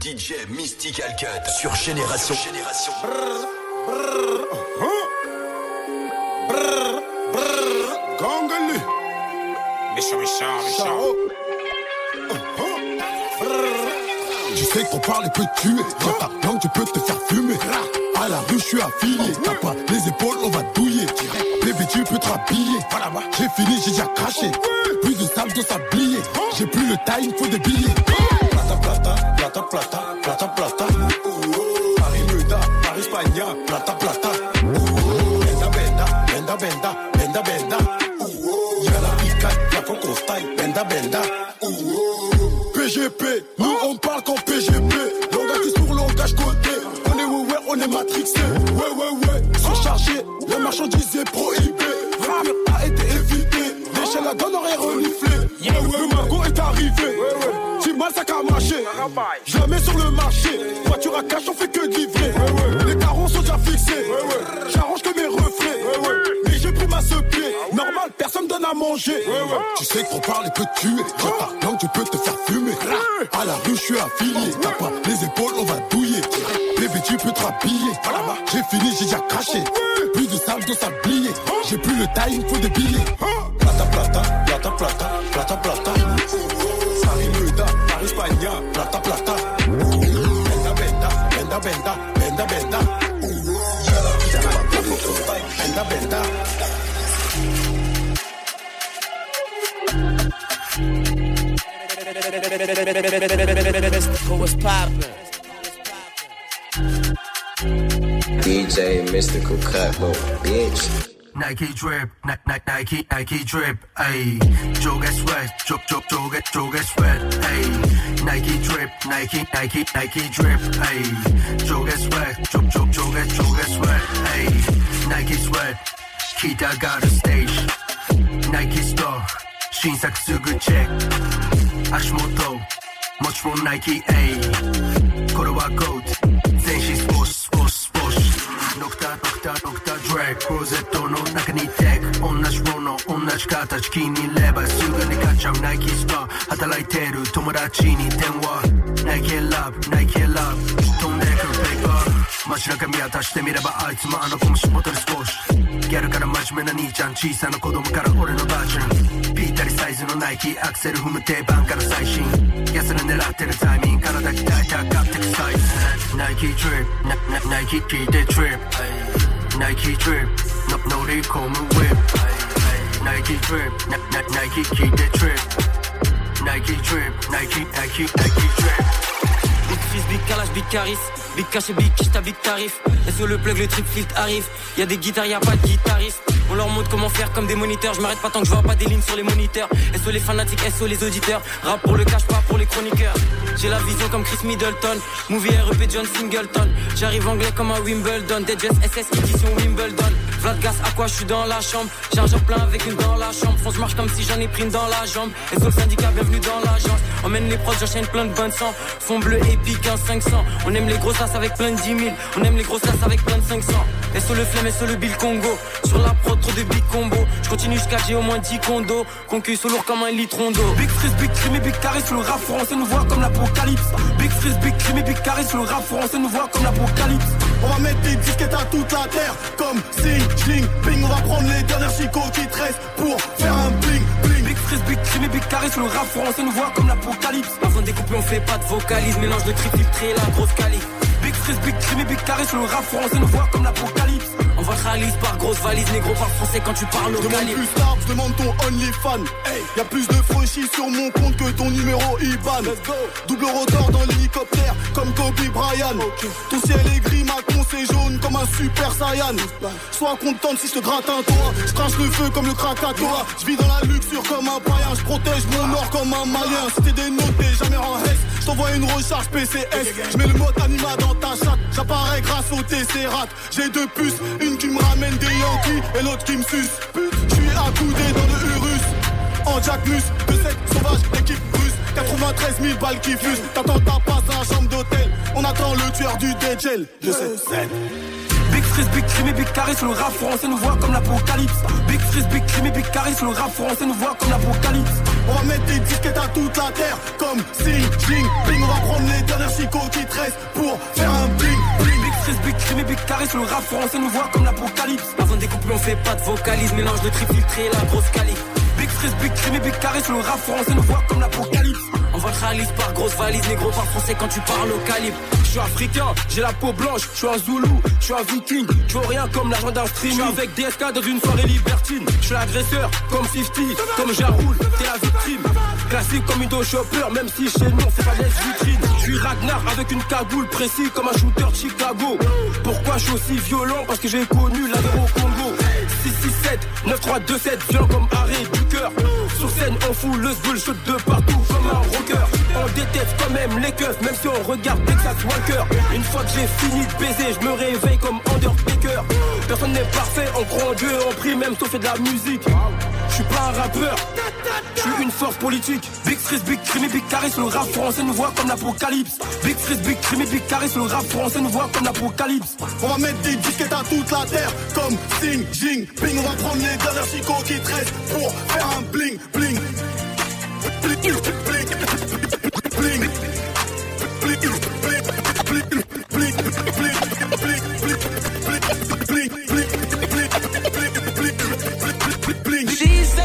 DJ Mystical Cut sur Génération. Génération. Gangali. Méchant, méchant, méchant. Tu sais qu'on parle et peut tuer. Dans ta langue, tu peux te faire fumer. À la rue, je suis affilié. T'as pas les épaules, on va douiller. Bébé, tu peux te rhabiller. J'ai fini, j'ai déjà craché. Plus de sable de sablier. J'ai plus le time, faut des billets. Plata, plata, plata, plata, plata. Paris Muda, Paris Spagna, plata, plata. Benda, benda, benda, benda, benda. Y'a la Ica, la Coco Style, benda. PGP, nous on parle qu'en PGP. Langage pour langage côté. On est ouais, on est matrixé. Ouais, ouais, ouais, J'arrange que mes reflets. Mais j'ai pris ma pied. Normal, personne donne à manger. Tu sais qu'on parle et peut tuer. Ta langue, tu peux te faire fumer. À la rue, je suis affilié. T'as pas les épaules, on va douiller. Bébé, tu peux te rhabiller. J'ai fini, j'ai déjà craché. Plus de sable de sablier. J'ai plus le time, faut des billets. Plata, plata, plata, plata, plata, plata. Paris Paris Spagna, plata, plata. Benda, benda, benda, benda, benda, benda. Benda, benda. What's poppin'? DJ Mystical Cut, little bitch. Nike drip, Ni- Ni- Nike, Nike drip, ayy. Joe get sweat, Joe, Joe, Joe get, Joe get sweat, ayy. Nike drip, Nike, Nike, Nike drip, ayy. Joe get sweat, Joe, Joe, Joe get, Joe get sweat, ayy. Nike sweat, Kita got a stage. Nike store, 新作すぐチェック。足元、もちろん Nike A これは GOAT、全身スポーツ、スポーツ、スポーツ。ドクター、ドクター、ドクター、ドラッグ、クローゼットの中にテック。同じもの、同じ形、気に入ればすぐに買っちゃう Nike ストア。働いてる友達に電話。Nike Love、Nike Love、飛んでくるペーパー。街中見渡してみればあいつもあの子も仕事で少し。ギャルから真面目な兄ちゃん、小さな子供から俺のバージョン。ぴったりサイズのナイキ、アクセル踏む定番から最新。安ら狙ってるタイミング、体鍛えて上がってくサイズ。ナイキドリップ、ナナナイキ聞いてトリップ。ナイキドリップ、の乗り込むウィップ。ナイキドリップ、ナナナイキ聞いてトリップ。ナイキドリップ、ナイキ、ナイキ、ナイキドリップ。Big fils, big calage, big caris. Big cash et big quiche, t'as big tarif. Et sur le plug, le trip filt arrive. Y a des guitares, y a pas de guitariste. On leur montre comment faire comme des moniteurs. Je m'arrête pas tant que je vois pas des lignes sur les moniteurs. Sur les fanatiques, sur les auditeurs. Rap pour le cash, pas pour les chroniqueurs. J'ai la vision comme Chris Middleton. Movie REP John Singleton. J'arrive anglais comme un Wimbledon. Jazz SS édition Wimbledon. Vlad gas à quoi je suis dans la chambre? J'ai un plein avec une dans la chambre. Fonce marche comme si j'en ai pris une dans la jambe. Et sur le syndicat, bienvenue dans l'agence. Emmène les prods, j'enchaîne plein de bonnes sang. Fond bleu épique, un 500. On aime les grosses as avec plein de 10 000. On aime les grosses as avec plein de 500. Et sur le flemme et sur le bill Congo. Sur la prod, trop de big combo. Je continue jusqu'à j'ai au moins 10 condos. Concu sous lourd comme un litron d'eau. Big freeze, big crime et big carré sur le rap français nous voit comme l'apocalypse. Big freeze, big crime et big carré sur le rap français nous voit comme l'apocalypse. On va mettre des disquettes à toute la terre Comme sing, sling, bing On va prendre les dernières chicots qui te restent Pour faire un bling, bling Big freeze, big et big carré sur le rap français nous voit comme l'apocalypse. Avant de découper, on fait pas de vocalise. Mélange de tri filtré, la grosse qualité. Big freeze, big crime big carré sur le rap français nous voit comme l'apocalypse. On va réalise par grosse valise, négro par français quand tu parles au Demande plus tard, je demande ton OnlyFan hey, Y a plus de franchis sur mon compte que ton numéro IBAN. Double rotor dans l'hélicoptère comme Kobe Bryant. Ton ciel est gris, ma con c'est jaune comme un super saiyan. Sois contente si je te gratte un toit. Je crache le feu comme le Krakatoa Je vis dans la luxure comme un païen. Je protège mon or comme un malien Si t'es dénoté, jamais en Je t'envoie une recharge PCS Je mets le mode anima dans ta chatte. J'apparais grâce au Tesseract. J'ai deux puces, une qui me ramène des Yankees Et l'autre qui me suce. Je suis accoudé dans le Urus. En Jack Mus, de cette sauvage équipe russe. 93 000 balles qui fusent. T'attends ta passe la chambre d'hôtel. On attend le tueur du DJL Je sais. Big frise, big crime big carré sur le rap français nous voit comme l'apocalypse. Big frise, big crime big carré sur le rap français nous voit comme l'apocalypse. On va mettre des disquettes à toute la terre comme Xi Jinping. On va prendre les dernières chicots qui tressent pour faire un bling bling. Big frise, big crime big carré sur le rap français nous voit comme l'apocalypse. Avant des couples on fait pas de vocalise, mélange de tri filtré et la grosse cali. Big frise, big crime big carré sur le rap français nous voit comme l'apocalypse. On va réalise par grosse valise, négro par français quand tu parles au calibre. Je suis africain, j'ai la peau blanche, je suis un zoulou, je suis un viking, je veux rien comme l'argent d'un stream. Je avec DSK dans une soirée libertine, je suis l'agresseur comme 50, comme Jaroul, t'es la victime. Classique comme Indo Chopper, même si chez nous on fait pas des vitrines. Je suis Ragnar avec une cagoule précis comme un shooter de Chicago. Pourquoi je suis aussi violent? Parce que j'ai connu la au Congo. 667 9327 violent comme arrêt du cœur. On fout le bullshit de partout comme un rocker. On déteste quand même les keufs, même si on regarde Texas Walker. Une fois que j'ai fini de baiser, je me réveille comme Undertaker. Personne n'est parfait, on croit en Dieu, on prie même on fait de la musique. Je suis pas un rappeur, force politique. Big Frizz, Big Crime, Big Carré sur le rap français nous voit comme l'apocalypse. Big Frizz, Big Crime, Big Carré sur le rap français nous voit comme l'apocalypse. On va mettre des disquettes à toute la terre Comme Sing, Jing, Ping On va prendre les dernières chicots qui te restent Pour faire un bling, bling Bling, bling, bling Bling, bling, bling, bling, bling, She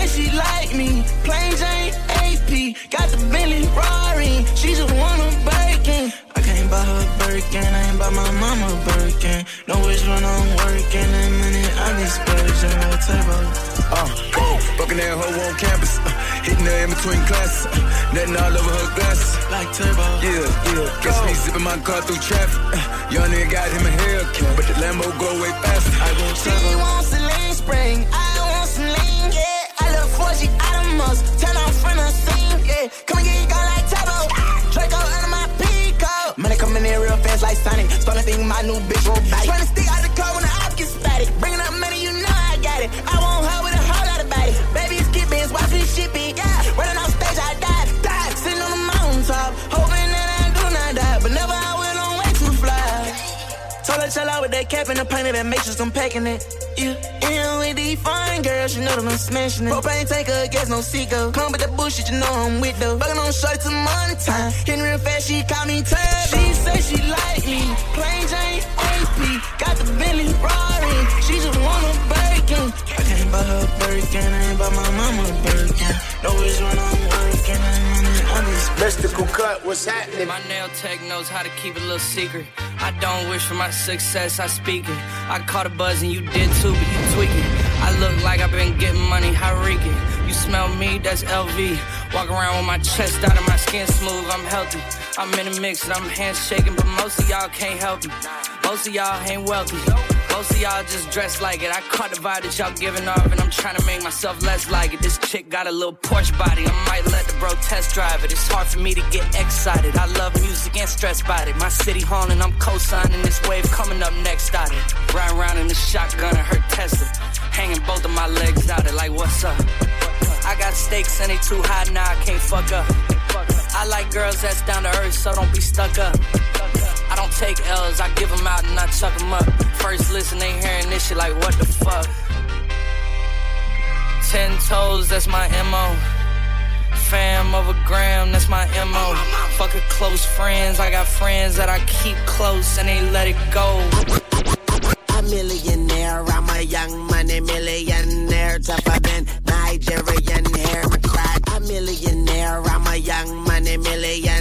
say she like me, plain Jane AP, got the Bentley Rari. She just want a Birkin. I can't buy her Birkin, I ain't buy my mama Birkin. No wish when I'm working, that minute I be splurging on turbo. Uh, fucking that hoe on campus, uh, hitting her in between classes, uh, nothing all over her glasses. Like turbo. Yeah, yeah. Guess me zipping my car through traffic. Uh, young nigga got him a Hellcat, but the Lambo go way faster. I go She turbo. wants a lean spring, I she must. Turn off from the scene, yeah. Come and get it gone like Turbo. Draco under my Pico. Money coming in real fast like Sonic. Starting to think my new bitch roll back. Trying to stick out the car when the op gets spatted. Bringing up money, you know I got it. I want her with a whole lot of body. Baby, it's kipping, watch me ship it, yeah. Running off stage, I die, die. Sitting on the mountaintop, hoping that I do not die. But never I went on way too fly. Told her chill out with that cap and the painted that matrix, I'm packing it. Yeah, in with these fine girls, you know that I'm smashing it. Propane tanker, gas no seeker. Come with that bullshit, you know I'm with though. Bugging on shorty to money time. Hitting real fast, she call me turbo. She say she like me, plain Jane AP. Got the Bentley Rari, she just want buy her Birkin, I ain't buy my mama Birkin. No wish when I'm working, I be Mystical cut, what's happening? My nail tech knows how to keep a little secret. I don't wish for my success, I speak it. I caught a buzz and you did too, but you tweaking. I look like I've been getting money, how reeking. You smell me, that's LV. Walk around with my chest out and my skin smooth, I'm healthy. I'm in a mix and I'm handshaking, but most of y'all can't help me. Most of y'all ain't wealthy. Most of y'all just dress like it. I caught the vibe that y'all giving off, and I'm trying to make myself less like it. This chick got a little Porsche body. I might let the bro test drive it. It's hard for me to get excited. I love music and stress about it. My city haunting, I'm co-signing this wave coming up next out it. Riding around in the shotgun and her Tesla. Hanging both of my legs out it like, what's up? I got stakes and they too high now, I can't fuck up. I like girls that's down to earth, so don't be stuck up. I don't take L's, I give them out and I chuck them up. First listen, they hearing this shit like, what the fuck? Ten toes, that's my MO. Fam over gram, that's my MO. Fuck a close friends, I got friends that I keep close and they let it go. a millionaire. I'm a young money millionaire. Tougher than Nigerian hair. McCrack. A millionaire. I'm a young money millionaire.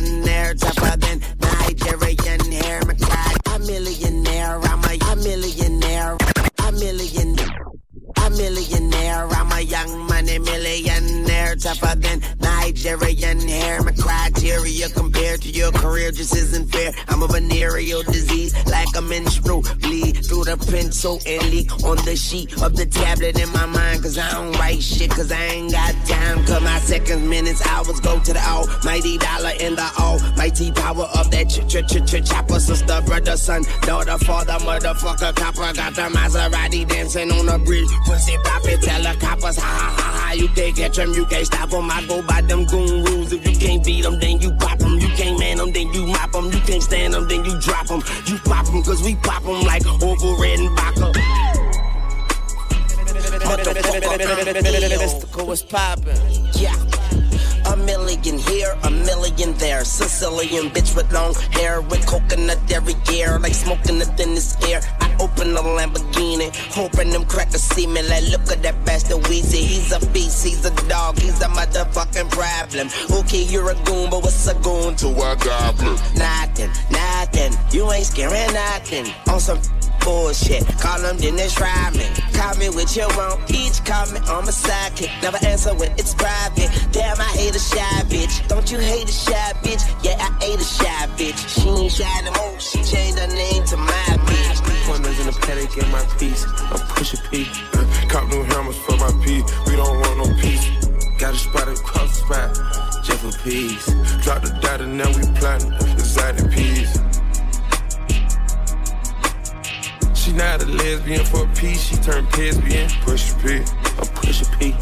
Young money millionaire. Tougher than Nigerian hair. My criteria compared to your career just isn't fair. I'm a venereal disease, like a menstrual bleed through the pencil and leak on the sheet of the tablet in my mind. Cause I don't write shit, cause I ain't got time. Cause my seconds, minutes, hours go to the almighty dollar in the almighty power of that ch ch ch ch chopper. Sister, brother, son, daughter, father, motherfucker, copper. Got the Maserati dancing on the bridge. Pussy poppin', tell the coppers, ha ha ha ha. You can't catch 'em, you can't stop 'em. I go by them goon rules. If you can't beat 'em, then you pop 'em. You can't man 'em, then you mop 'em. You can't stand 'em, then you drop 'em. You pop 'em, cause we pop 'em like over red and vodka. Mystical was poppin'. Yeah. Million here, a million there. Sicilian bitch with long hair, with coconut every year, like smoking in this air. I open a the Lamborghini. Hoping them crackers see me like, look at that bastard Weezy. He's a beast, he's a dog, he's a motherfucking problem. Okay, you're a goon, but what's a goon to a goblin? Nothing, nothing. You ain't scaring nothing. On some bullshit. Call them, then they try me. Call me with your own each call me on my sidekick. Never answer when it's private. Damn, I hate a shy bitch. Don't you hate a shy bitch? Yeah, I hate a shy bitch. She ain't shy no more. She changed her name to my bitch. Pointers in the paddock in my piece. I'm pushing P. Cop new hammers for my P. We don't want no peace. Got a spot across the spot. Just for peace. Drop the data, now we plotting. Not a lesbian for a piece, she turned lesbian. Push a P, I'm push a P.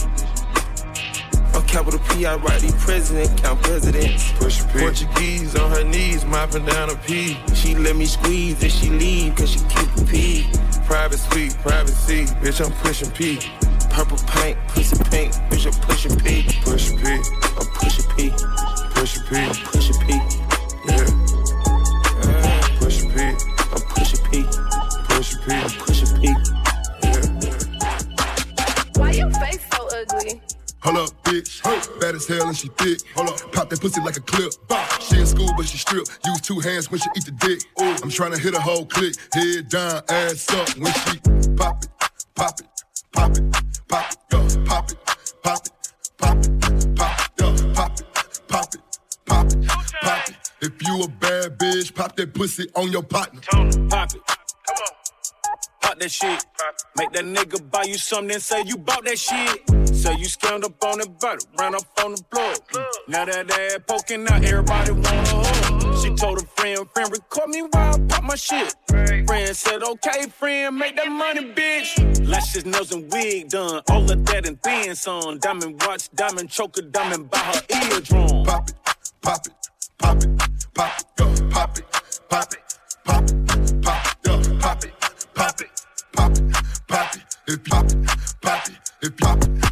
A capital P, I write the president, count presidents. Push a P. Portuguese on her knees, mopping down a P. She let me squeeze and she leave, cause she keep a P. Private suite, privacy, bitch, I'm pushing P. Purple paint, pussy pink, bitch, I'm pushing P. Push a P, I'm pushing P. Push a P, I'm pushing P. Hold up, bitch. Bad as hell and she thick. Hold up. Pop that pussy like a clip. She in school, but she strip. Use two hands when she eat the dick. I'm trying to hit a whole click. Head down, ass up. When she pop it, pop it, pop it, pop it, yo, pop it, pop it, pop it, pop it, yo, pop it, pop it, pop it, pop it. If you a bad bitch, pop that pussy on your partner. Pop it. Come on. Pop that shit. Make that nigga buy you something and say you bought that shit. Say you scammed up on the bottle, ran up on the plug. Now that ass poking out, everybody wanna hug. She told a friend, friend, record me while I pop my shit. Friend said, okay, friend, make that money, bitch. Lashes, nails, and wig done. All of that and then some. Diamond watch, diamond choker, diamond by her eardrum. Pop it, pop it, pop it, pop it, yo, pop it, pop it, pop it, pop it, yo, pop it, pop it, pop it, pop it, pop it, pop it, pop it, pop it,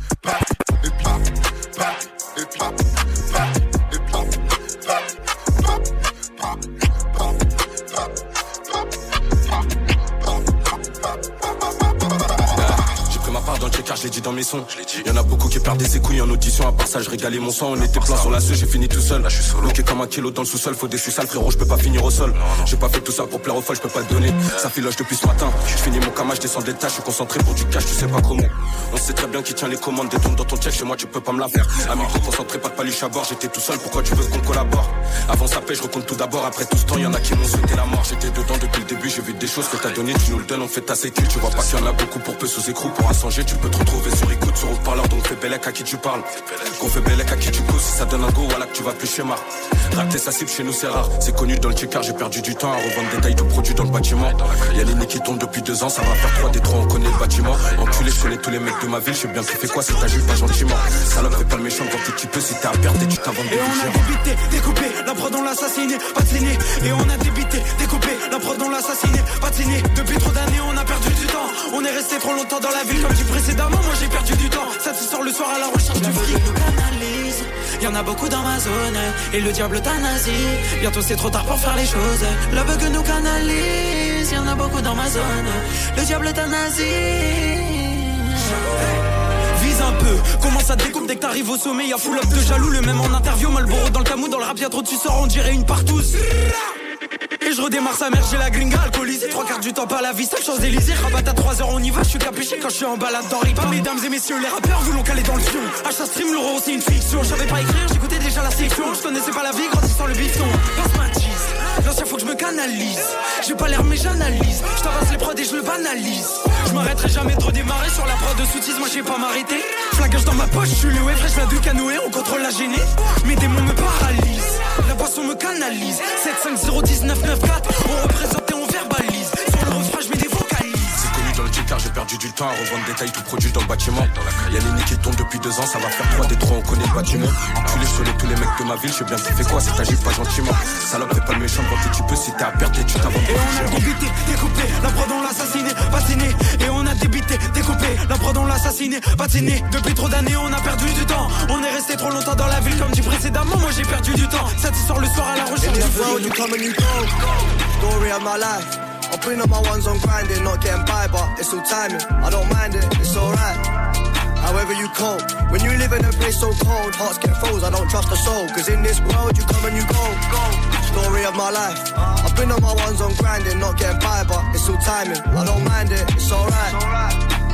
et puis part dans le checker, je l'ai dit dans mes sons. Y'en a beaucoup qui perdent ses couilles en audition. À part ça, je régalais mon sang. On était plein sur la suite, j'ai fini tout seul. Là, je suis. Bloqué comme un kilo dans le sous-sol. Faut des sales, frérot, je peux pas finir au sol. J'ai pas fait tout ça pour plaire aux folles, je peux pas te donner. Ça filoche depuis ce matin. Je finis mon cama, je descends des tâches, je suis concentré pour du cash, tu sais pas comment. On sait très bien qui tient les commandes. Détourne dans ton check, chez moi, tu peux pas me la faire. Ami, trop concentré, pas de paluche à bord. J'étais tout seul, pourquoi tu veux qu'on collabore? Avant ça paix, je recompte tout d'abord. Après tout ce temps, y'en a qui m'ont souhaité la mort. Choses que t'as donné, tu nous le donnes, on fait ta sécu. Tu vois pas qu'il y en a beaucoup pour peu sous écrou. Pour assanger, tu peux te retrouver sur écoute, sur haut-parleur. Donc fais bellec à qui tu parles. Qu'on fait bellec à qui tu pousses. Si ça donne un go, voilà que tu vas plus schéma. Rater sa cible chez nous, c'est rare. C'est connu dans le checker, j'ai perdu du temps à revendre des tailles de produits dans le bâtiment. Y'a les nez qui tombent depuis deux ans, ça va faire trois des trois, on connaît le bâtiment. Enculé, je connais tous les mecs de ma ville, je sais bien tu fais quoi, c'est ta jupe pas gentiment. Salope, fais pas le méchant quand tu peux, si t'es à perdre et tu t'inventes des Et on a débité, découpé, la prod on l'a assassiné, pas de. Et on a débité, découpé, la prod on l'a assassiné, pas de. Depuis trop d'années on a perdu du temps, on est resté trop longtemps dans la ville comme dit précédemment, moi j'ai perdu du temps. Ça te sort le soir à la recherche du fric. Y en a beaucoup dans ma zone. Et le diable nazi Bientôt c'est trop tard pour faire les choses. La bug nous canalise. Y en a beaucoup dans ma zone. Le diable nazi Vise un peu, comment ça te découpe dès que t'arrives au sommet? Y'a full up de jaloux, le même en interview. Malboro dans le camou, dans le rap y'a trop tu sors On dirait une partouze et je redémarre sa mère, j'ai la gringa alcoolisée. Trois quarts du temps pas la vie, ça chose d'Elysée Rabat à 3 heures on y va, je suis capuché quand je suis en balade dans Ripa Mesdames et messieurs, les rappeurs voulons caler dans le fion. Achat stream, l'euro c'est une fiction. Je savais pas écrire, j'écoutais déjà la section. Je connaissais pas la vie, grandissant le bifton. Passe ma cheese, l'ancien faut que je me canalise J'ai pas l'air mais j'analyse. Je t'avance les prods et je le banalise. Je m'arrêterai jamais de redémarrer sur la prod de soutise Moi j'ai pas m'arrêter. Flagage dans ma poche, je suis le wave, fraîche la du canoë On contrôle la gênée, mes démons me paralysent La boisson me canalise. 7 5 0 19 9 4 On représente j'ai perdu du temps à revendre des tailles tout produit dans le bâtiment. Y'a les nids qui tombent depuis deux ans, ça va faire trois des trois, on connaît le bâtiment. Enculé, je connais tous les mecs de ma ville, je sais bien tu fais quoi, c'est t'agis pas gentiment. Salope, fais pas le méchant quand tu peux, si t'es à perdre et tu t'inventes Et on a débité, découpé, la prod on l'a assassiné, patiné Et on a débité, découpé, la prod on l'a assassiné, patiné Depuis trop d'années on a perdu du temps On est resté trop longtemps dans la ville comme dit précédemment Moi j'ai perdu du temps, ça te sort le soir à la recherche In this world you come and you go Story of my life. I've been on my ones on grinding, not getting by, but it's all timing. I don't mind it, it's alright however you cope. When you live in a place so cold, hearts get froze, I don't trust a soul. Cause in this world, you come and you go. Story of my life. I've been on my ones on grinding, not getting by, but it's all timing. I don't mind it, it's alright.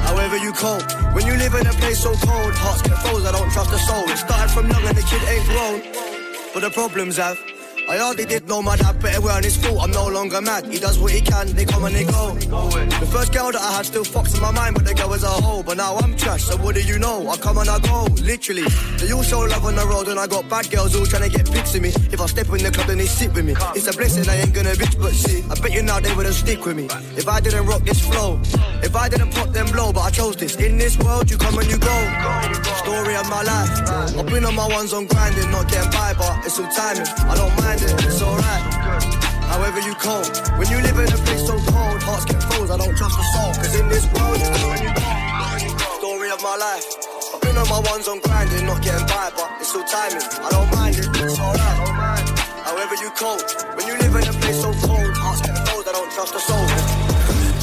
However you cope. When you live in a place so cold, hearts get froze, I don't trust a soul. It started from and the kid ain't grown. But the problems have I hardly did know my dad, but it weren't his fault. I'm no longer mad. He does what he can, they come and they go. The first girl that I had still fucks in my mind, but the girl was a hoe. But now I'm trash, so what do you know? I come and I go, literally. They all show love on the road, and I got bad girls all trying to get pics of me. If I step in the club, then they sit with me. It's a blessing, I ain't gonna bitch, but see, I bet you now they wouldn't stick with me. If I didn't rock this flow, if I didn't pop them blow, but I chose this. In this world, you come and you go. Story of my life. I've been on my ones on grinding, not getting by, but it's all timing. I don't mind it, it's alright. However you cope, when you live in a place so cold, hearts get froze. I don't trust a soul, cause in this world, and you. Story of my life. I've been on my ones on grinding, not getting by, but it's all timing. I don't mind it, it's alright. However you cope, when you live in a place so cold, hearts get froze. I don't trust a soul.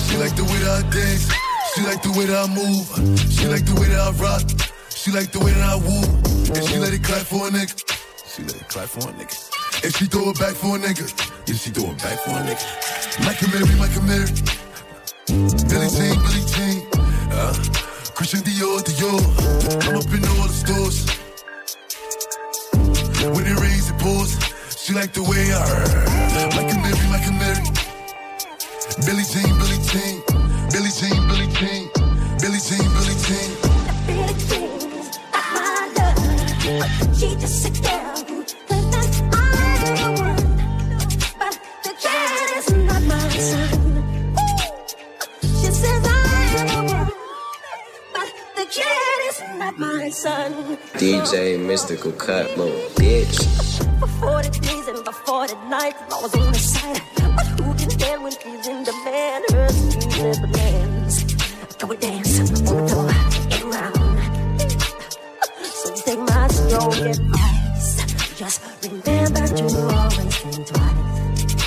She like the way that I dance. She like the way that I move. She like the way that I rock. She like the way that I woo. And she let it clap for a nigga. She let it clap for a nigga. And she throw it back for a nigga. Yeah, she throw it back for a nigga. And Mary, and Mary. Billy Jean, Billy Jean. Uh, Christian Dior, Dior. I'm up in all the stores. When it rains, it pours. She like the way I heard. And Mary, and Mary. Billy Jean, Billy Jean. Billy Jean, Billy Jean. Billy Jean, Billy Jean. Billy Jean, my love. She just a girl DJ Mystical Cut Mode, bitch. For 40 days and for 40 nights, I was on the side. But who can tell when she's in demand? Sweet little lands. Go and dance on the floor and round. So take my stroke advice. Just remember to always think twice.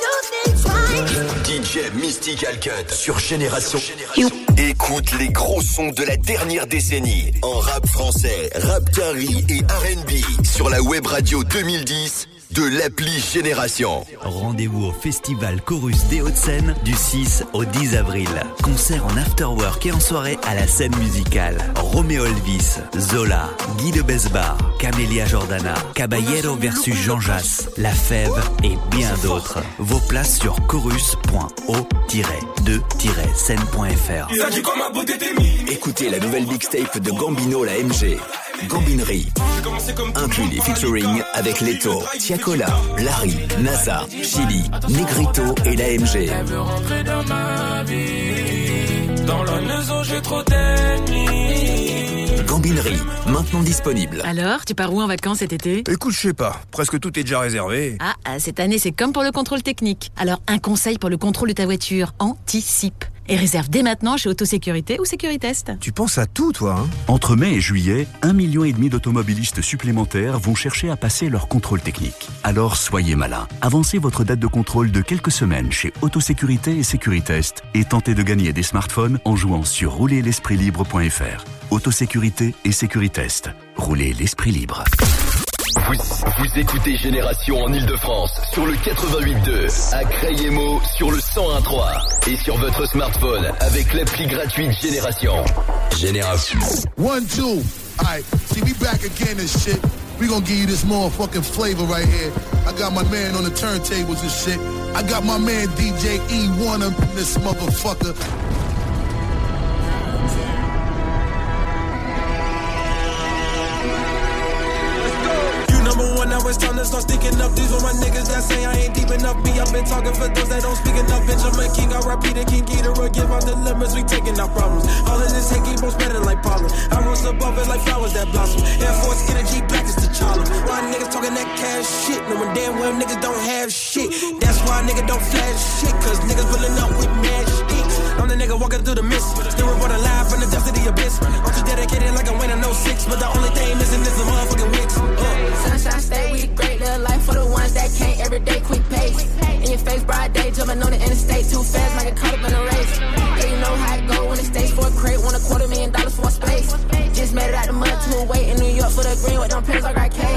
Do think twice. DJ Mystical Cut sur Génération. Écoute les gros sons de la dernière décennie en rap français, rap carry et R&B sur la web radio 2010 de l'appli Génération. Rendez-vous au festival Chorus des Hauts-de-Seine du 6 au 10 avril. Concert en afterwork et en soirée à la scène musicale. Roméo Elvis, Zola, Guy de Besbar, Camélia Jordana, Caballero versus Jean Jass, La Fève et bien d'autres. Vos places sur chorus.o-2-scène.fr. Écoutez la nouvelle mixtape de Gambino la MG. Gambinerie. Inclut les featuring avec Leto, Tiakola, Larry, NASA, Chili, Negrito et la MG. Elle veut rentrer dans ma vie. Dans la maison, j'ai trop d'ennemis. Gambinerie, maintenant disponible. Alors, tu pars où en vacances cet été? Écoute, je sais pas. Presque tout est déjà réservé. Ah, ah, cette année, c'est comme pour le contrôle technique. Alors, un conseil pour le contrôle de ta voiture anticipe. Et réserve dès maintenant chez Autosécurité ou Sécuritest. Tu penses à tout, toi, hein? Entre mai et juillet, un million et demi d'automobilistes supplémentaires vont chercher à passer leur contrôle technique. Alors soyez malin. Avancez votre date de contrôle de quelques semaines chez Autosécurité et Sécuritest et tentez de gagner des smartphones en jouant sur roulerl'espritlibre.fr. Autosécurité et Sécuritest. Roulez l'esprit libre. Vous, écoutez Génération en Ile-de-France sur le 88.2, à Crayemo sur le 101.3 et sur votre smartphone avec l'appli gratuite Génération. Génération. One, two. Alright, see, we back again and shit. We gonna give you this motherfucking flavor right here. I got my man on the turntables and shit. I got my man DJ E1 up in this motherfucker. It's time to start sticking up. These are my niggas that say I ain't deep enough. Me, I've been talking for those that don't speak enough. Benjamin King, I repeat the King Ghidorah. Give out the limits, we taking our problems. All of this hate keep on spreading like pollen. I rose above it like flowers that blossom. Air Force G black is the T'Challa. Why niggas talking that cash shit? Knowing damn well niggas don't have shit. That's why niggas don't flash shit. Cause niggas pulling up with mad sticks. I'm the nigga walking through the mist. Still reporting live from the depths of the abyss. I'm too dedicated like I'm winning no six. But the only thing missing is the motherfucking wicks. Uh. Sunshine stay, we great little life for the ones that can't every day quick pace. In your face, bright day, jumping on the interstate too fast, might get caught up in a race. Yeah, you know how it go when it stays for a crate, want a quarter million dollars for a space. Just made it out the mud to a wait in New York for the green with them pins like arcade. Now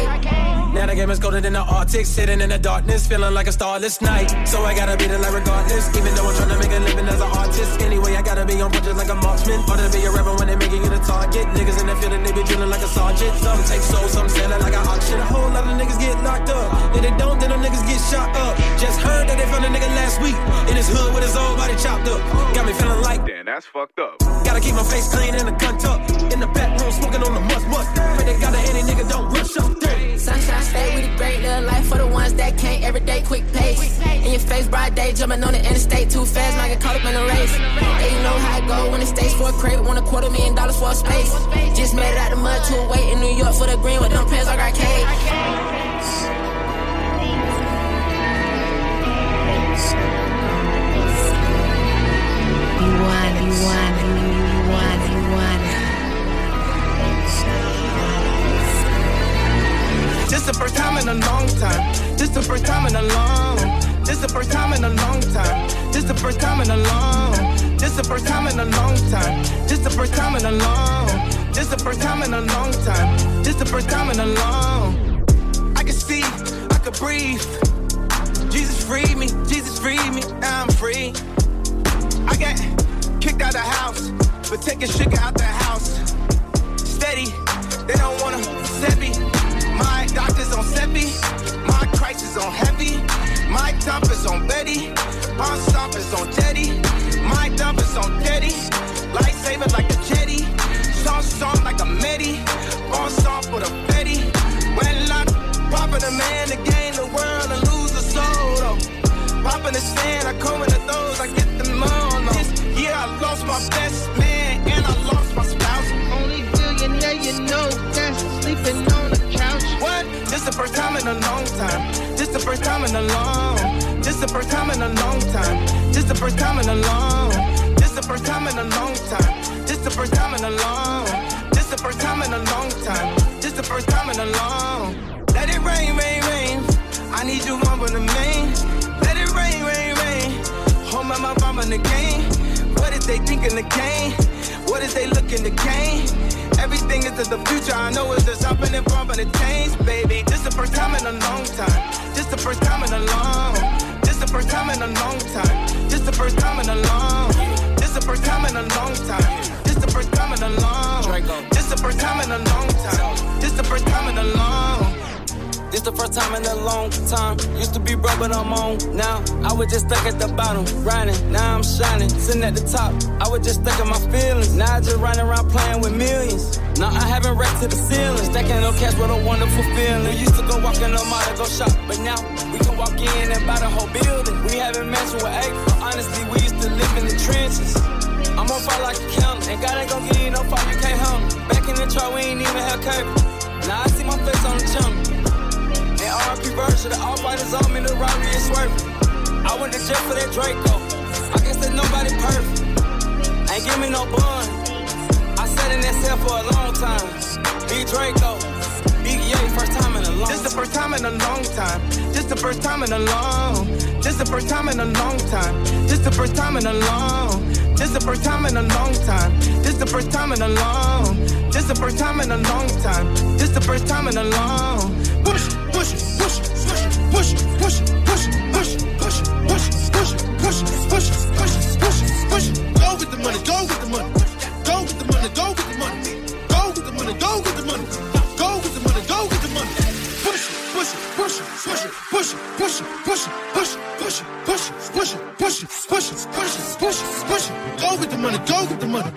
is colder than the Arctic, sitting in the darkness, feeling like a starless night. So I gotta be the light regardless, even though I'm trying to make a living as an artist. Anyway, I gotta be on punches like a marksman. Or to be a rapper when they making you the target. Niggas in the field and they be drilling like a sergeant. Some take souls, some sell it like an auction. A whole lot of niggas get locked up. If they don't, then them niggas get shot up. Just heard that they found a nigga last week in his hood with his whole body chopped up. Got me feeling like, damn, that's fucked up. Gotta keep my face clean and the gun tucked. In the back room, smoking on the must must. Pray they got a any nigga don't rush up. Sunshine stay with a great little life for the ones that can't. Everyday quick pace. In your face, bright day, jumping on the interstate too fast, might get caught up in the race. Yeah, you know how it go when it stays for a crate, want a quarter million dollars for a space. Just made it out the mud to a wait in New York for the green with them pants like arcade. You want, you want, This the first time in a long time. This the first time in a long. This the first time in a long time. This the first time in a long. This the first time in a long time. This the first time in a long. This the first time in a long time. This the first time in a long. I can see, I can breathe. Jesus freed me, Jesus freed me, now I'm free. I got kicked out the house, but taking sugar out the house. Steady, they don't wanna set me. My doctor's on Seppi, my crisis on heavy. My dump is on Betty, the first time in a long time. This the first time in a long. This the first time in a long time. This the first time in a long. This the first time in a long time. This the first time in a long. This the first time in a long time. This the first time in a long. Let it rain, rain, rain. I need you in the main. Let it rain, rain, rain. Home my my mom in the game. What is they thinking the game? What is they looking to gain? Everything is in the future. I know it's just hopping and bumping the chains, baby. This the first time in a long time. This the first time in a long. This the first time in a long time. This the first time in a long. This the first time in a long time. This the first time in a long. This the first time in a long time. This the first time in a long. This the first time in a long time. Used to be broke, but I'm on now. I was just stuck at the bottom, grinding. Now I'm shining, sitting at the top. I was just stuck in my feelings. Now I just running around playing with millions. Now I haven't wrecked to the ceiling. Stacking no cash, what a wonderful feeling. We used to go walk in the mall to go shop, but now we can walk in and buy the whole building. We haven't mentioned with eight, but honestly, we used to live in the trenches. I'm on fire like a counter, and God ain't gon' give you no fire, you can't me. Back in the truck, we ain't even have cable. Now I see my face on the jump. RP version, the all fighters on me, the robbery is swerving. I went to jail for that Draco. I guess that nobody perfect. Ain't give me no bun. I sat in that cell for a long time. Big Draco. First time in a long This the first time in a long time. This the first time in a long. This the first time in a long time. This the first time in a long. This the first time in a long time. This the first time in a long. This the first time in a long time. This the first time in a long. Push, push, push, push, push, push, push, push, push, push, push, push. Go with the money, go with the money. Go with the money, go with the money. Go with the money, go with the money. Go with the money, go with the money. Push, push, push, push, push, push, push, push, push, push, push, push, push, push, push, push. Go with the money, go with the money.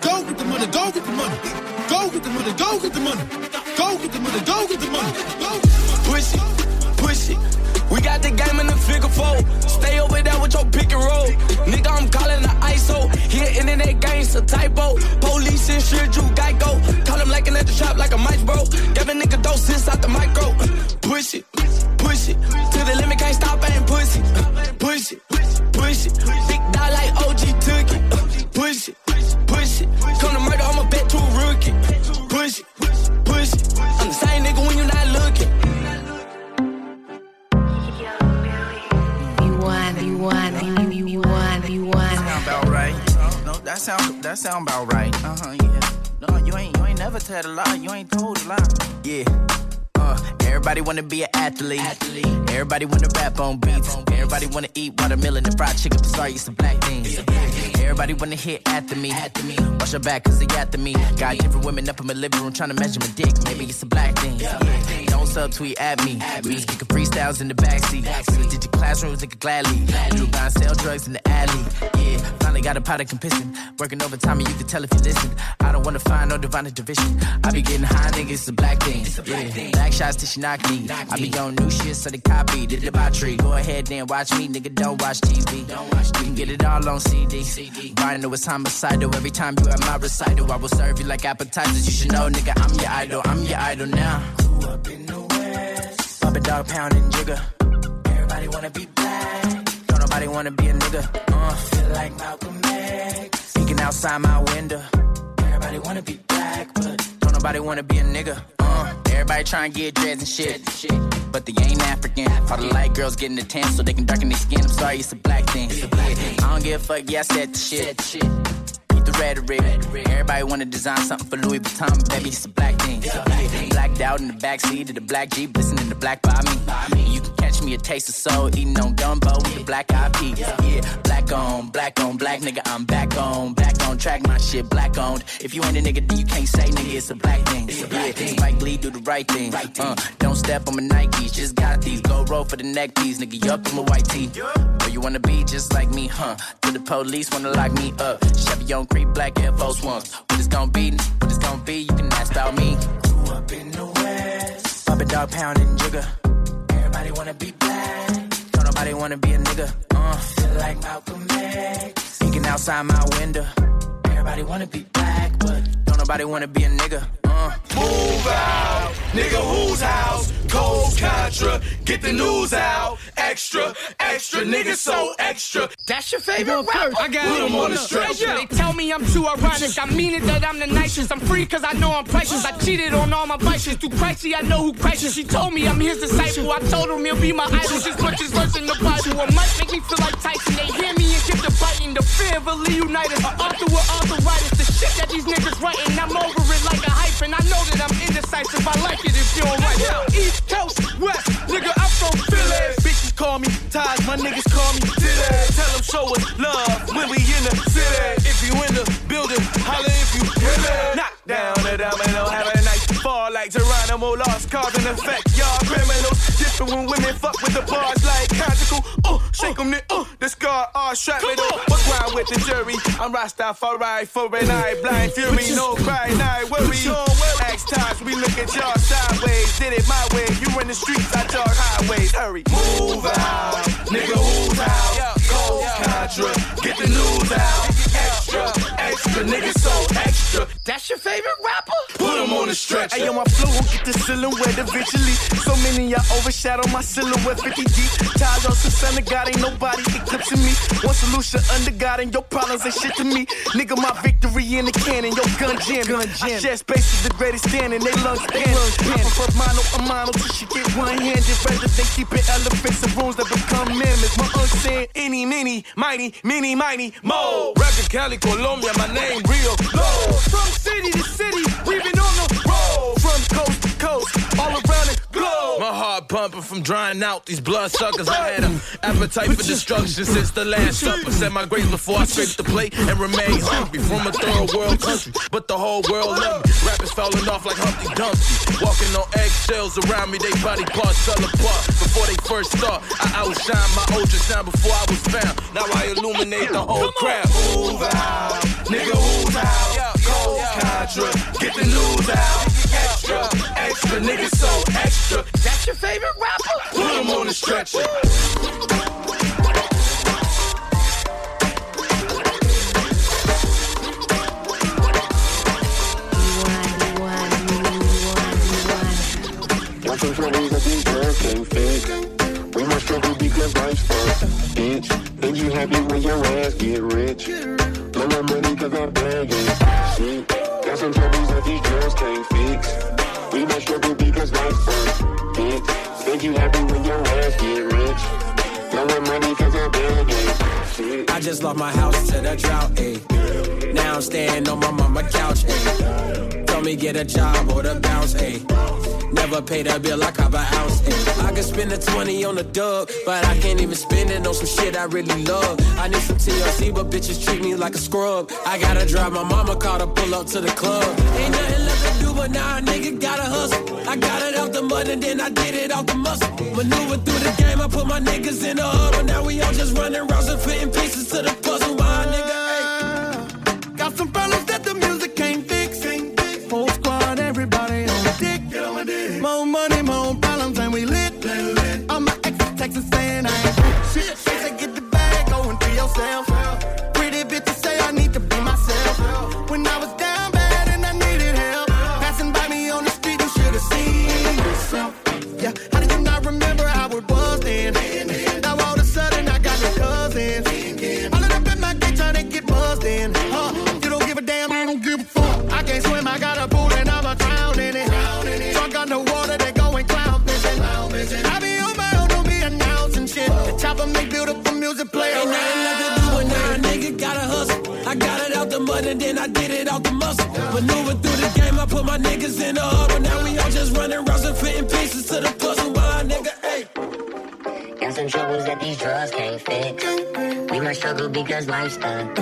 Go with the money, go with the money. Go with the money, go with the money. Go with the money, go with the money. The trap like a mic bro. Give a nigga doses out the micro. Push it, push it. To the limit, can't stop, ain't pussy. Push it, push it. Big dog like OG took it. Push it, push it. Come to murder, I'ma bet to a rookie. Push it, push it. I'm the same nigga when you not looking. You want, you one, we one, we one. Sound about right. No, that sound that sound about right. Uh huh. Yeah. Never told a lie. You ain't told a lie. Yeah. Uh, everybody wanna be an athlete. athlete. Everybody wanna rap on beats. Everybody wanna eat watermelon and fried chicken. Sorry, it's a black thing. Everybody wanna hit after me. After me. Watch your back, cause they after me. Got different women up in my living room trying to measure my dick. Maybe it's a black thing. Yeah. Don't subtweet at me. We was kicking freestyles in the backseat. Did your classrooms, nigga gladly. You buy and sell drugs in the alley. Yeah, finally got a pot of compissing. Working overtime and you can tell if you listen. I don't wanna find no divine division. I be getting high, nigga, it's a black thing. Yeah. Black shots till she knock me. I be on new shit, so they copy. Did the debauchery. Go ahead and watch me, nigga, don't watch TV. Don't watch You can get it all on CD. CD. Know it's homicidal. Every time you at my recital, I will serve you like appetizers. You should know, nigga, I'm your idol. I'm your idol now. Up in the West. Bubba dog pounding jigger. Everybody wanna be black. Don't nobody wanna be a nigga. Uh, feel like Malcolm X. Peeking outside my window. Everybody wanna be black, but don't nobody wanna be a nigga. Uh, everybody try and get dreads and shit. But they ain't African. All the light girls getting the tan so they can darken their skin. I'm sorry, it's a black thing. I don't give a fuck, yeah, I said the shit. Beat the rhetoric. Everybody wanna design something for Louis Vuitton, baby, it's a black thing. Blacked out in the backseat of the black Jeep, listening to black by me. You can catch me a taste of soul, eating on gumbo with the black eyed peas. Yeah, black on, black on, black nigga, I'm back on, back on track, my shit black owned. If you ain't a nigga, then you can't say nigga, it's a black thing. It's a black Yeah, Spike Lee do the right thing. Right Uh, don't step on my Nikes, just got these. Go roll for the neck piece, nigga, yup, I'm a white tee. Or you wanna be just like me, huh? To the police wanna lock me up. Chevy on creep, black Air Force Ones. What it's gonna be, what it's gonna be, you can ask about me. Grew up in the West. Bubba dog pounding jigger. Everybody wanna be black. Don't nobody wanna be a nigga. Uh, feel like Malcolm X. Peeking outside my window. Everybody wanna be black, but don't nobody wanna be a nigga. Uh. Move out, nigga, whose house? Cold Contra, get the news out. Extra, extra, nigga, so extra. That's your favorite rapper? I got him on the stretcher. They tell me I'm too ironic. I mean it that I'm the nicest. I'm free cause I know I'm precious. I cheated on all my vices. Through Christy, I know who Christ is. She told me I'm his disciple. I told him he'll be my idol. Just much as verse in the Bible. A might make me feel like Tyson. They hear me and get the biting. The fear of a Leonidas. Author with arthritis. The shit that these niggas writing. I'm over it like a hyphen. I know that I'm indecisive. I like it if you don't like it. East Coast, West, nigga, I'm from Philly. Bitches call me Ties, my niggas call me Diddy. Tell them show us love when we in the city. If you in the building, holla if you really. Knock down the domino, have a fall like Geronimo lost cause and effect. Y'all criminals different when women fuck with the bars like conjugal. Uh, shake them, uh, the scar, all strap me though. What grind with the jury? I'm Rastafari for an eye, blind fury, no cry, nah, worry. Axe ties, we look at y'all sideways. Did it my way, you in the streets, I jog highways. Hurry, move out, nigga, who's out? Cold Contra, get the news out. Extra, extra, nigga, so extra. That's your favorite rapper? Put him on the stretcher. Hey, yo, my flow will get the silhouette eventually. So many y'all overshadow my silhouette 50 deep. Ties on son of God, ain't nobody eclipsing me. One solution under God, and your problems ain't shit to me. Nigga, my victory in the cannon, yo, gun jam. Gun jam. I share space with the greatest standing, they lungs cannon. I prefer mono a mono till she get one handed. Rather than keeping elephants in rooms that become mammoths. My uncle saying, any, mini, mighty, mini, mighty, mo. Record Cali, Colombia, my name real low. From city to city, we've been on the My heart pumping from drying out these bloodsuckers. I had an appetite for destruction since the last supper. Said my grace before I scraped the plate and remain hungry from a third world country. But the whole world love me. Rappers falling off like Humpty Dumpty. Walking on eggshells around me, they body parts fell apart before they first start. I outshine my ultrasound before I was found. Now I illuminate the whole crowd. Move out, nigga, who's out? Cold Contra, get the news out. Extra, extra, nigga, so extra. That's your favorite rapper? Put him on the stretcher. Got some troubles that these girls can't fix. We must struggle because life's fucked, bitch. Think you happy when your ass get rich? Blow my money cause I'm my house to the drought, ayy. Now I'm staying on my mama couch, ayy. Told me get a job or the bounce, ayy. Never paid a bill, I cop an ounce. Ayy. I could spend a 20 on a dub, but I can't even spend it on some shit I really love. I need some TLC, but bitches treat me like a scrub. I gotta drive my mama car to pull up to the club. Ain't nothing left to do, but now a nigga gotta hustle. I got it out the mud and then I did it out the muscle. Maneuver through the game, I put my niggas in the huddle. Now we all just running rounds and fitting pieces to the puzzle. Why, nigga? Because life's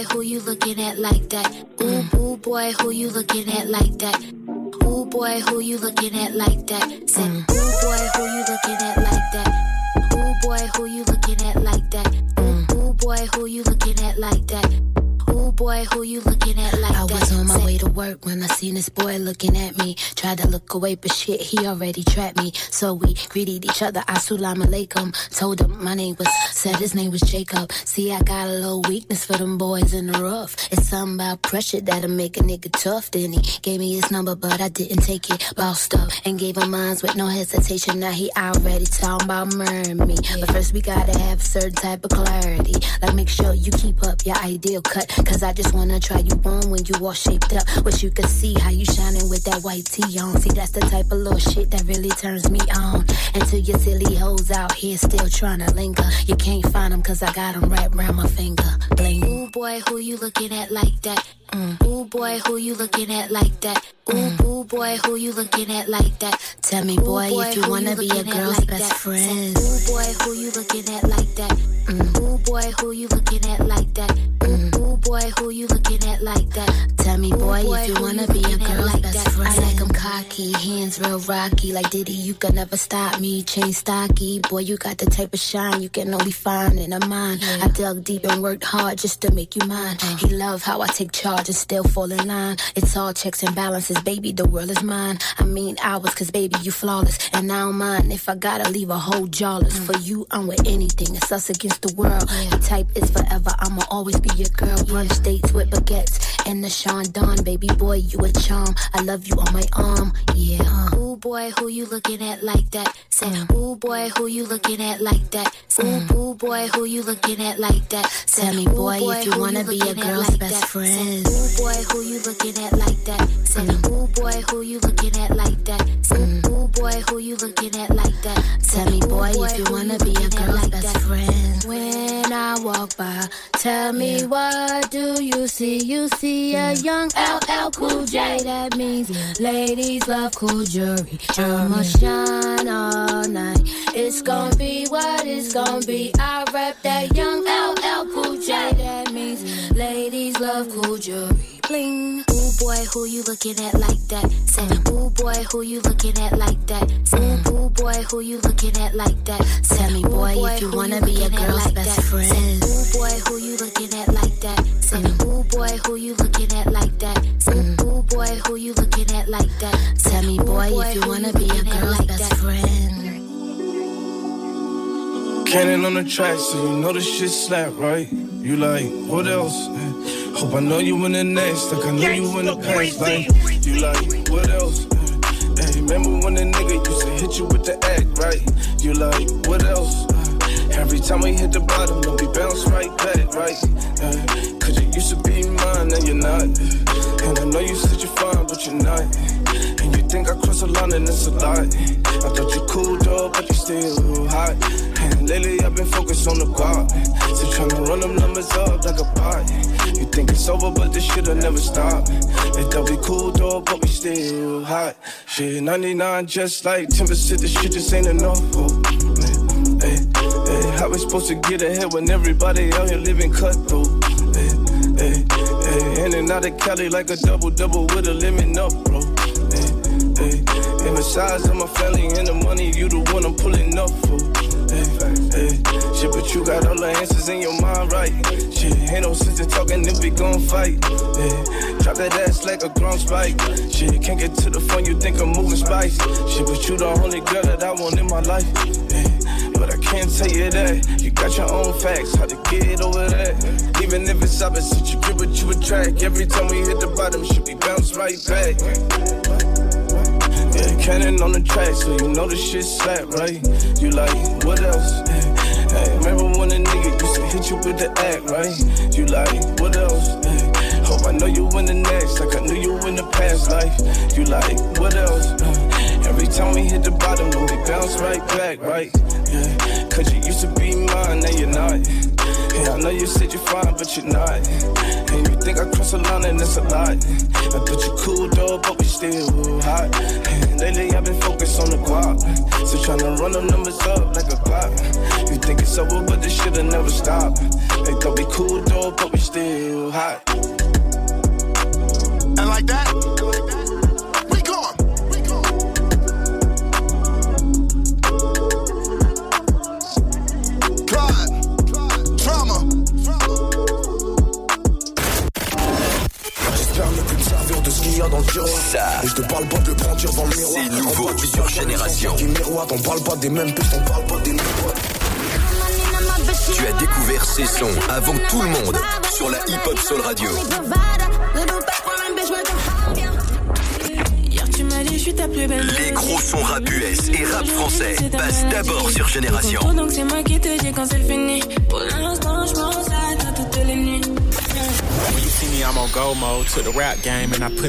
boy, who you looking at like that? Ooh, mm. ooh boy, who you looking at like that? Ooh boy, who you looking at like that? Say, mm. ooh boy, who you looking at like that? Ooh boy, who you looking at like that? Ooh, ooh boy, who you looking at like that? Boy, who you looking at like I that? was on my way to work when I seen this boy looking at me. Tried to look away, but shit, he already trapped me. So we greeted each other. Assalamu alaikum. Told him my name was, said his name was Jacob. See, I got a little weakness for them boys in the rough. It's something about pressure that'll make a nigga tough. Then he gave me his number, but I didn't take it. Bossed up and gave him mine with no hesitation. Now he already talking about murdering me. But first we gotta have a certain type of clarity. Like make sure you keep up your ideal cut. Cause I just wanna try you on when you all shaped up. Wish you could see how you shining with that white tee on. See, that's the type of little shit that really turns me on. Until your silly hoes out here still trying to linger. You can't find them cause I got them wrapped around my finger. Bling. Ooh boy, who you looking at like that? Mm. Ooh boy, who you looking at like that? Ooh, mm. ooh boy, who you looking at like that? Tell me, Ooh, boy, if you wanna be a girl's like best that? friend. Ooh boy, who you looking at like that? Ooh boy, who you looking at like that? Ooh, ooh boy, who you looking at like that? Tell me, boy, boy, if you wanna you be a girl's like best that? friend. I like 'em cocky, hands real rocky, like Diddy. You can never stop me, chain stocky. Boy, you got the type of shine you can only find in a mind. I dug deep and worked hard just to make you mine. Uh-huh. He love how I take charge and still fall in line. It's all checks and balances, baby. The world is mine. I mean ours, cause baby, you flawless. And I don't mind if I gotta leave a whole jawless. For you, I'm with anything. It's us against the world. The type is forever. I'ma always be your girl. Brunch dates with baguettes and the Sean Don, baby boy, you a charm. I love you on my arm. Yeah. uh. Boy, who you looking at like that? Say, mm. ooh boy, who you looking at like that? Ooh, mm. ooh boy, who you looking at like that? Say, Tell me, boy, if you wanna be a girl's like best friend. Say, ooh boy, who you looking at like that? Say, mm. ooh boy, who you looking at like that? Say, ooh boy, who you looking at like that? Tell me, boy, if you wanna be a girl's best friend. When I walk by, tell me what do you see? You see a young LL Cool J. That means ladies love cool jewelry. I'ma shine all night. It's gonna be what it's gonna be. I rep that young LL Cool J. That means ladies love cool jewelry. Bling. Ooh boy, who you looking at like that? Say, ooh boy, who you looking at like that? Say, ooh boy, who you looking at like that? Tell me, boy, if you wanna be a girl's best friend. Ooh boy, who you looking at like that? Say, boy, who you looking at like that? Say, mm. ooh boy, who you looking at like that? Tell me, boy, if you wanna be a girl's best friend. Cannon on the track, so you know the shit slap, right? You like, what else? Eh, hope I know you in the next, like I know you in the past, like, you like, what else? Hey, remember when the nigga used to hit you with the act, right? You like, what else? Every time we hit the bottom, then we bounce right back, right? Uh, Cause you used to be mine, now you're not. And I know you said you're fine, but you're not. And you think I cross a line and it's a lot. I thought you cool, though, but you still hot. And lately I've been focused on the guap. So tryna run them numbers up like a pot. You think it's over, but this shit'll never stop. They thought we cool, though, but we still hot. Shit, 99 just like 10%, this shit just ain't enough. Oh, we supposed to get ahead when everybody out here living cutthroat? Hey, hey, hey, in and out of Cali like a double double with a limit up, bro. Hey, hey, and besides of my family and the money, you the one I'm pulling up for. Hey, shit, but you got all the answers in your mind, right? Shit, ain't no sense in talking if we gon' fight. Hey, drop that ass like a ground spike. Shit, can't get to the phone, you think I'm moving spice. Shit, but you the only girl that I want in my life. Can't tell you that. You got your own facts, how to get over that. Even if it's opposite, you get what you attract. Every time we hit the bottom, should we bounce right back. Yeah, cannon on the track, so you know the shit slap, right? You like, what else? Hey, remember when a nigga used to hit you with the act, right? You like, what else? Hey, hope I know you in the next, like I knew you in the past life. You like, what else? Every time we hit the bottom, we bounce right back, right? Yeah, not. Yeah, I know you said you're fine, but you're not. And you think I cross a line and it's a lot. I thought you cool though, but we still hot. And lately I've been focused on the guap. So tryna run the numbers up like a clock. You think it's over, but this shit'll never stop. They thought we cool though, but we still hot. And like that, Ça. Et je te parle pas de le brandir dans le miroir. C'est nouveau On parle sur du Génération. Du miroir, on parle pas des mêmes pistes, on parle pas des mêmes potes. Tu as découvert ces sons avant tout le monde sur la Hip Hop Soul Radio. Hier tu m'as dit je suis ta plus belle Les gros sons rap US et rap français passent d'abord sur Génération. Donc c'est moi qui te dis quand c'est fini Pour l'instant je pense à toi toutes les nuits When you see me, I'm on go mode to the rap game, and I put